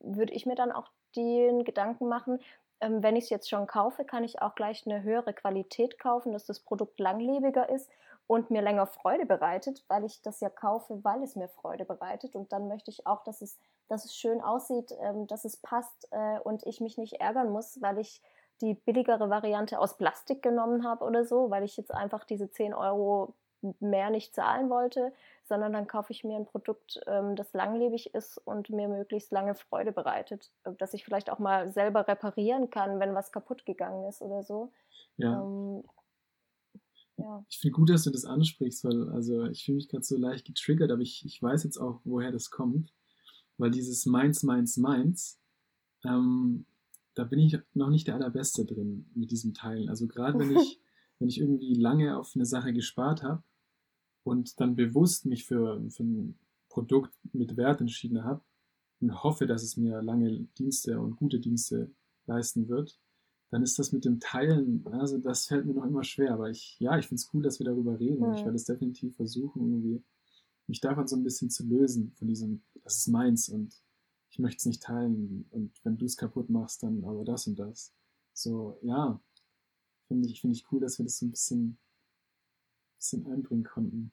würde ich mir dann auch den Gedanken machen, ähm, wenn ich es jetzt schon kaufe, kann ich auch gleich eine höhere Qualität kaufen, dass das Produkt langlebiger ist und mir länger Freude bereitet, weil ich das ja kaufe, weil es mir Freude bereitet. Und dann möchte ich auch, dass es, dass es schön aussieht, ähm, dass es passt äh, und ich mich nicht ärgern muss, weil ich die billigere Variante aus Plastik genommen habe oder so, weil ich jetzt einfach diese 10 Euro mehr nicht zahlen wollte, sondern dann kaufe ich mir ein Produkt, ähm, das langlebig ist und mir möglichst lange Freude bereitet, äh, dass ich vielleicht auch mal selber reparieren kann, wenn was kaputt gegangen ist oder so. Ja. Ähm, ja. Ich finde gut, dass du das ansprichst, weil also ich fühle mich gerade so leicht getriggert, aber ich, ich weiß jetzt auch, woher das kommt, weil dieses Meins, Meins, Meins, ähm, da bin ich noch nicht der allerbeste drin mit diesem Teilen. Also gerade wenn ich, wenn ich irgendwie lange auf eine Sache gespart habe und dann bewusst mich für, für ein Produkt mit Wert entschieden habe und hoffe, dass es mir lange Dienste und gute Dienste leisten wird, dann ist das mit dem Teilen, also das fällt mir noch immer schwer. Aber ich, ja, ich finde es cool, dass wir darüber reden. Ja. Ich werde es definitiv versuchen, irgendwie mich davon so ein bisschen zu lösen, von diesem, das ist meins und ich möchte es nicht teilen und wenn du es kaputt machst, dann aber das und das. So, ja, finde ich, finde ich cool, dass wir das so ein bisschen, bisschen einbringen konnten.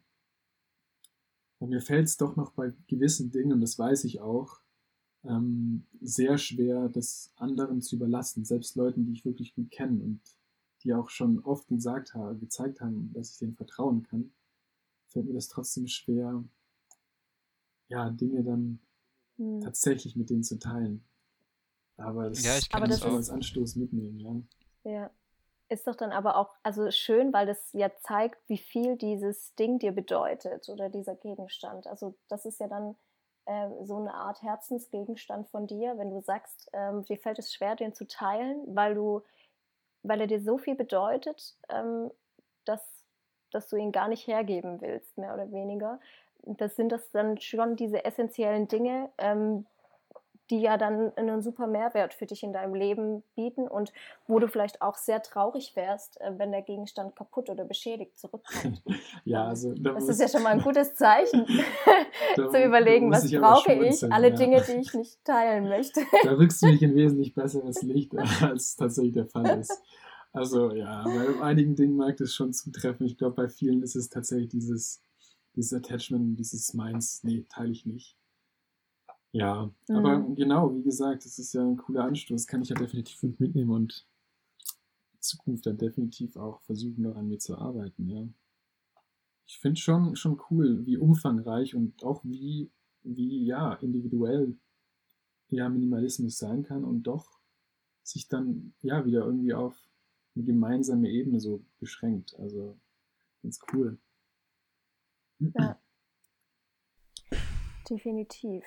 Und mir fällt es doch noch bei gewissen Dingen, und das weiß ich auch, ähm, sehr schwer, das anderen zu überlassen, selbst Leuten, die ich wirklich gut kenne und die auch schon oft gesagt haben, gezeigt haben, dass ich denen vertrauen kann, fällt mir das trotzdem schwer, ja, Dinge dann hm. tatsächlich mit denen zu teilen. Aber das, ja, ich kann das, das als Anstoß mitnehmen, ja. Ja. Ist doch dann aber auch also schön, weil das ja zeigt, wie viel dieses Ding dir bedeutet oder dieser Gegenstand. Also das ist ja dann äh, so eine Art Herzensgegenstand von dir, wenn du sagst, ähm, dir fällt es schwer, den zu teilen, weil du, weil er dir so viel bedeutet, ähm, dass, dass du ihn gar nicht hergeben willst, mehr oder weniger das sind das dann schon diese essentiellen Dinge, ähm, die ja dann einen super Mehrwert für dich in deinem Leben bieten und wo du vielleicht auch sehr traurig wärst, äh, wenn der Gegenstand kaputt oder beschädigt zurückkommt. ja, also da das ist ja schon mal ein gutes Zeichen, zu überlegen, was ich brauche ich, alle ja. Dinge, die ich nicht teilen möchte. da rückst du mich in wesentlich besseres Licht, als tatsächlich der Fall ist. Also ja, bei einigen Dingen mag das schon zutreffen. Ich glaube, bei vielen ist es tatsächlich dieses dieses Attachment, dieses Meins, nee, teile ich nicht. Ja, mhm. aber genau, wie gesagt, das ist ja ein cooler Anstoß, kann ich ja definitiv mitnehmen und in Zukunft dann definitiv auch versuchen, noch an mir zu arbeiten, ja. Ich finde schon, schon cool, wie umfangreich und auch wie, wie, ja, individuell ja, Minimalismus sein kann und doch sich dann, ja, wieder irgendwie auf eine gemeinsame Ebene so beschränkt. Also, ganz cool. Ja. Definitiv.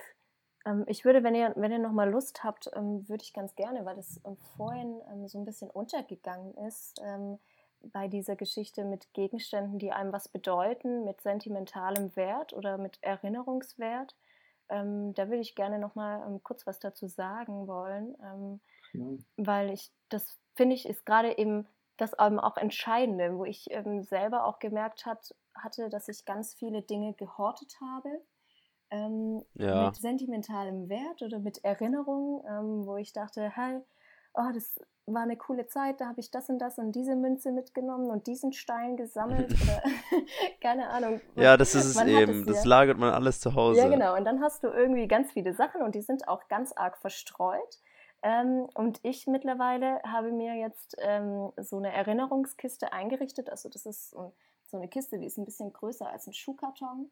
Ähm, ich würde, wenn ihr, wenn ihr nochmal Lust habt, ähm, würde ich ganz gerne, weil das ähm, vorhin ähm, so ein bisschen untergegangen ist, ähm, bei dieser Geschichte mit Gegenständen, die einem was bedeuten, mit sentimentalem Wert oder mit Erinnerungswert, ähm, da würde ich gerne noch mal ähm, kurz was dazu sagen wollen, ähm, Ja. weil ich das finde ich ist gerade eben das eben auch Entscheidende, wo ich selber auch gemerkt hat, hatte, dass ich ganz viele Dinge gehortet habe ähm, Ja. mit sentimentalem Wert oder mit Erinnerung, ähm, wo ich dachte, hey, oh, das war eine coole Zeit, da habe ich das und das und diese Münze mitgenommen und diesen Stein gesammelt oder keine Ahnung. Ja, das ist es eben. es Das lagert man alles zu Hause. Ja, genau. Und dann hast du irgendwie ganz viele Sachen und die sind auch ganz arg verstreut. Ähm, und ich mittlerweile habe mir jetzt ähm, so eine Erinnerungskiste eingerichtet. Also das ist so so eine Kiste, die ist ein bisschen größer als ein Schuhkarton.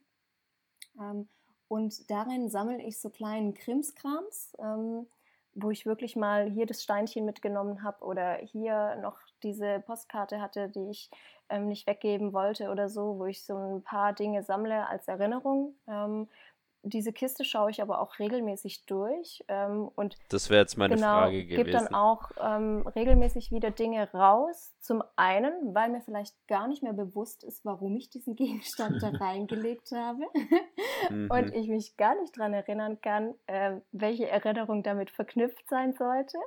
Ähm, und darin sammle ich so kleinen Krimskrams, ähm, wo ich wirklich mal hier das Steinchen mitgenommen habe oder hier noch diese Postkarte hatte, die ich ähm, nicht weggeben wollte oder so, wo ich so ein paar Dinge sammle als Erinnerung. Ähm, diese Kiste schaue ich aber auch regelmäßig durch ähm, und Das wäre jetzt meine genau, Frage gebe dann gewesen. auch ähm, regelmäßig wieder Dinge raus. Zum einen, weil mir vielleicht gar nicht mehr bewusst ist, warum ich diesen Gegenstand da reingelegt habe Mhm. und ich mich gar nicht daran erinnern kann, ähm, welche Erinnerung damit verknüpft sein sollte.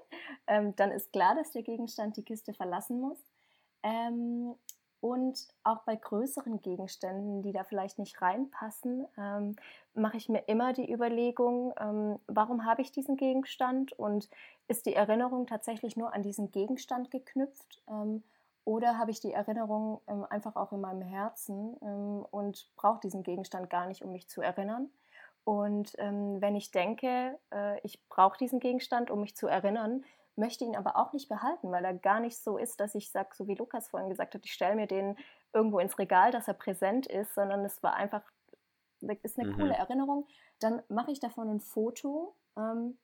Ähm, dann ist klar, dass der Gegenstand die Kiste verlassen muss. Und auch bei größeren Gegenständen, die da vielleicht nicht reinpassen, ähm, mache ich mir immer die Überlegung, ähm, warum habe ich diesen Gegenstand und ist die Erinnerung tatsächlich nur an diesen Gegenstand geknüpft ähm, oder habe ich die Erinnerung ähm, einfach auch in meinem Herzen ähm, und brauche diesen Gegenstand gar nicht, um mich zu erinnern. Und ähm, wenn ich denke, äh, ich brauche diesen Gegenstand, um mich zu erinnern, möchte ihn aber auch nicht behalten, weil er gar nicht so ist, dass ich sage, so wie Lukas vorhin gesagt hat, ich stelle mir den irgendwo ins Regal, dass er präsent ist, sondern es war einfach, ist eine Mhm. coole Erinnerung. Dann mache ich davon ein Foto, ähm,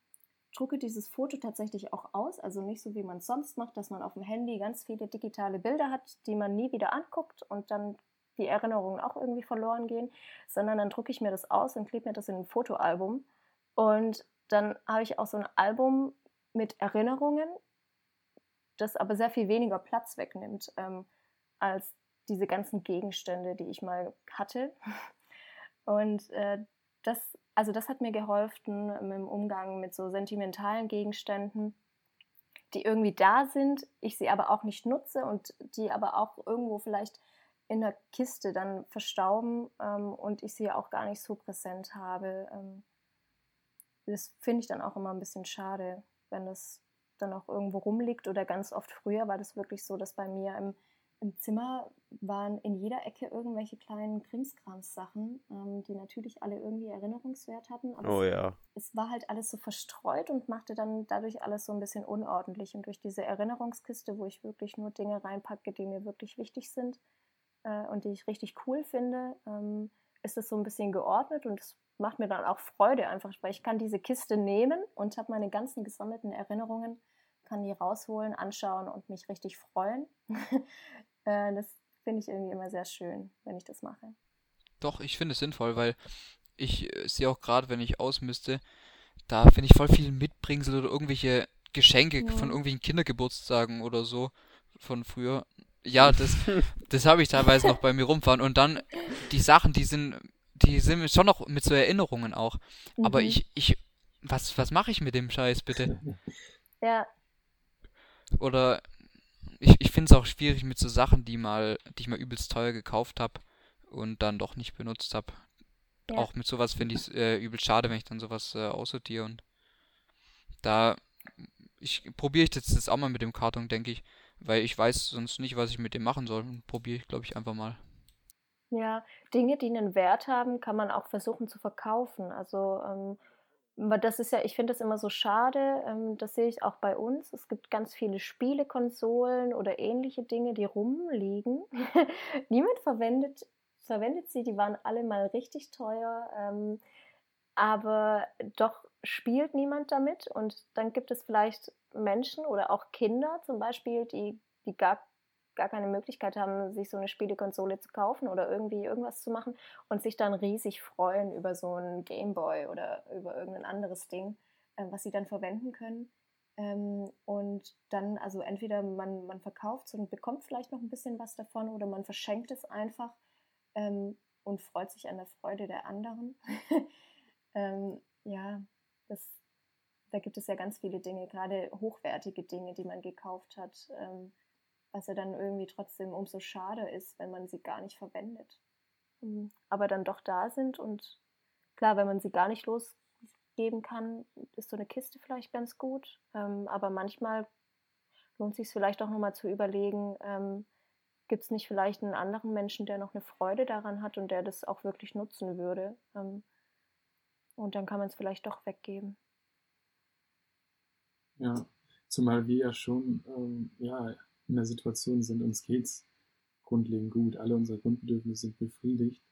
drucke dieses Foto tatsächlich auch aus, also nicht so wie man es sonst macht, dass man auf dem Handy ganz viele digitale Bilder hat, die man nie wieder anguckt und dann die Erinnerungen auch irgendwie verloren gehen, sondern dann drucke ich mir das aus und klebe mir das in ein Fotoalbum und dann habe ich auch so ein Album mit Erinnerungen, das aber sehr viel weniger Platz wegnimmt ähm, als diese ganzen Gegenstände, die ich mal hatte. Und äh, das, also das hat mir geholfen im Umgang mit so sentimentalen Gegenständen, die irgendwie da sind, ich sie aber auch nicht nutze und die aber auch irgendwo vielleicht in der Kiste dann verstauben ähm, und ich sie auch gar nicht so präsent habe. Ähm, das finde ich dann auch immer ein bisschen schade, wenn das dann auch irgendwo rumliegt oder ganz oft früher war das wirklich so, dass bei mir im, im Zimmer waren in jeder Ecke irgendwelche kleinen Krimskrams-Sachen, ähm, die natürlich alle irgendwie Erinnerungswert hatten. Aber Oh es, ja. es war halt alles so verstreut und machte dann dadurch alles so ein bisschen unordentlich. Und durch diese Erinnerungskiste, wo ich wirklich nur Dinge reinpacke, die mir wirklich wichtig sind äh, und die ich richtig cool finde, ähm, ist es so ein bisschen geordnet und es macht mir dann auch Freude einfach, weil ich kann diese Kiste nehmen und habe meine ganzen gesammelten Erinnerungen, kann die rausholen, anschauen und mich richtig freuen. äh, das finde ich irgendwie immer sehr schön, wenn ich das mache. Doch, ich finde es sinnvoll, weil ich äh, sehe auch gerade, wenn ich ausmüsste, da finde ich voll viel Mitbringsel oder irgendwelche Geschenke Ja. von irgendwelchen Kindergeburtstagen oder so von früher. Ja, das, das habe ich teilweise noch bei mir rumfahren. Und dann die Sachen, die sind, die sind schon noch mit so Erinnerungen auch. Aber Mhm. ich, ich, was, was mache ich mit dem Scheiß bitte? Ja, Oder ich, ich finde es auch schwierig mit so Sachen, die mal, die ich mal übelst teuer gekauft habe und dann doch nicht benutzt habe. Ja. Auch mit sowas finde ich es äh, übel schade, wenn ich dann sowas äh, aussortiere und da ich probiere ich jetzt das auch mal mit dem Karton, denke ich, weil ich weiß sonst nicht, was ich mit dem machen soll und probiere ich, glaube ich, einfach mal. Ja, Dinge, die einen Wert haben, kann man auch versuchen zu verkaufen. Also, ähm, das ist ja, ich finde das immer so schade, ähm, das sehe ich auch bei uns. Es gibt ganz viele Spielekonsolen oder ähnliche Dinge, die rumliegen. Niemand verwendet, verwendet sie, die waren alle mal richtig teuer, ähm, aber doch spielt niemand damit. Und dann gibt es vielleicht Menschen oder auch Kinder zum Beispiel, die, die gar gar keine Möglichkeit haben, sich so eine Spielekonsole zu kaufen oder irgendwie irgendwas zu machen und sich dann riesig freuen über so einen Gameboy oder über irgendein anderes Ding, äh, was sie dann verwenden können. Ähm, und dann, also entweder man, man verkauft es und bekommt vielleicht noch ein bisschen was davon oder man verschenkt es einfach ähm, und freut sich an der Freude der anderen. Ähm, ja, das, da gibt es ja ganz viele Dinge, gerade hochwertige Dinge, die man gekauft hat, ähm, was ja dann irgendwie trotzdem umso schade ist, wenn man sie gar nicht verwendet. Mhm. Aber dann doch da sind und klar, wenn man sie gar nicht losgeben kann, ist so eine Kiste vielleicht ganz gut. Ähm, aber manchmal lohnt sich vielleicht auch nochmal zu überlegen, ähm, gibt es nicht vielleicht einen anderen Menschen, der noch eine Freude daran hat und der das auch wirklich nutzen würde. Ähm, und dann kann man es vielleicht doch weggeben. Ja, zumal wir ja schon ähm, ja, in der Situation sind, uns geht's grundlegend gut. Alle unsere Grundbedürfnisse sind befriedigt.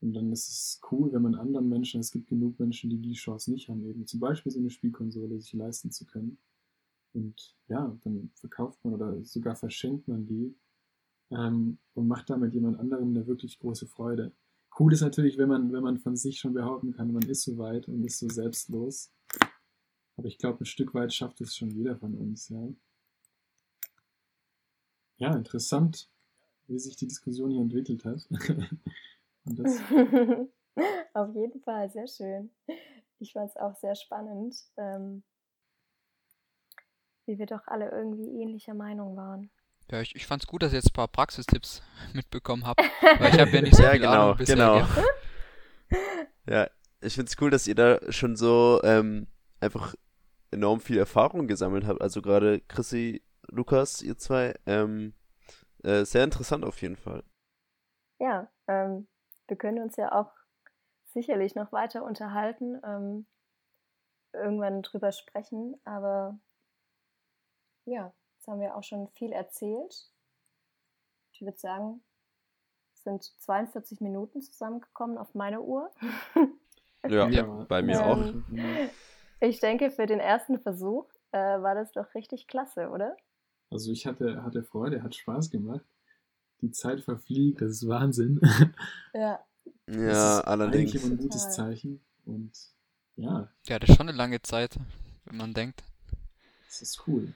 Und dann ist es cool, wenn man anderen Menschen, es gibt genug Menschen, die die Chance nicht haben, eben zum Beispiel so eine Spielkonsole sich leisten zu können. Und ja, dann verkauft man oder sogar verschenkt man die ähm, und macht damit jemand anderem eine wirklich große Freude. Cool ist natürlich, wenn man, wenn man von sich schon behaupten kann, man ist so weit und ist so selbstlos. Aber ich glaube, ein Stück weit schafft es schon jeder von uns, ja. Ja, interessant, wie sich die Diskussion hier entwickelt hat. Auf jeden Fall, sehr schön. Ich fand es auch sehr spannend, ähm, wie wir doch alle irgendwie ähnlicher Meinung waren. Ja, ich, ich fand es gut, dass ihr jetzt ein paar Praxistipps mitbekommen habt, weil ich habe ja nicht so ja, viel genau, Ahnung bisher. genau. Ja, ich find's cool, dass ihr da schon so ähm, einfach enorm viel Erfahrung gesammelt habt. Also gerade Chrissy, Lukas, ihr zwei, ähm, äh, sehr interessant auf jeden Fall. Ja, ähm, wir können uns ja auch sicherlich noch weiter unterhalten, ähm, irgendwann drüber sprechen, aber ja, jetzt haben wir auch schon viel erzählt. Ich würde sagen, es sind 42 Minuten zusammengekommen auf meine Uhr. Ja, Ja. bei mir Ähm, auch. Ich denke, für den ersten Versuch äh, war das doch richtig klasse, oder? Also ich hatte, hatte Freude, hat Spaß gemacht. Die Zeit verfliegt, das ist Wahnsinn. Ja. Das Ja, ist allerdings. Eigentlich immer ein gutes. Zeichen. Und ja, Ja, das ist schon eine lange Zeit, wenn man denkt. das ist cool.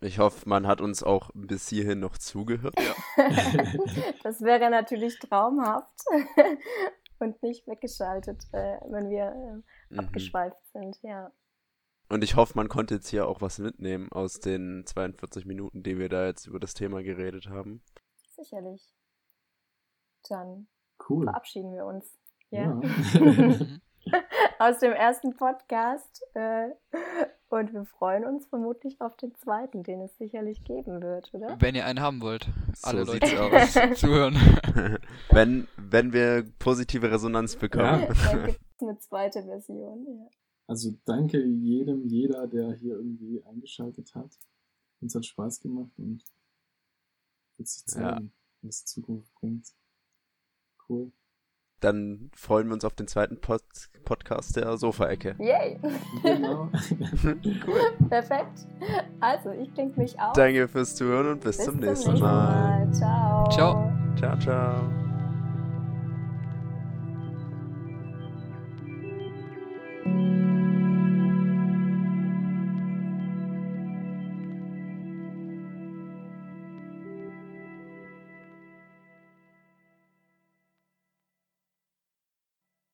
Ich hoffe, man hat uns auch bis hierhin noch zugehört. das wäre natürlich traumhaft und nicht weggeschaltet, äh, wenn wir äh, Mhm. abgeschweift sind, ja. Und ich hoffe, man konnte jetzt hier auch was mitnehmen aus den 42 Minuten, die wir da jetzt über das Thema geredet haben. Sicherlich. Dann Cool. verabschieden wir uns. Ja. Ja. Aus dem ersten Podcast. Äh, und wir freuen uns vermutlich auf den zweiten, den es sicherlich geben wird, oder? Wenn ihr einen haben wollt, alle so Leute, aus. zuhören. wenn, wenn wir positive Resonanz bekommen. Ja. Dann gibt es eine zweite Version. Ja. Also danke jedem, jeder, der hier irgendwie eingeschaltet hat. Uns hat Spaß gemacht und wird sich Ja. zeigen, was die Zukunft bringt. Cool. Dann freuen wir uns auf den zweiten Pod Podcast der Sofaecke. Yay! Genau. Cool. Perfekt. Also, ich klinge mich auf. Danke fürs Zuhören und bis, Bis zum nächsten Mal. Mal. Ciao. Ciao. Ciao, ciao.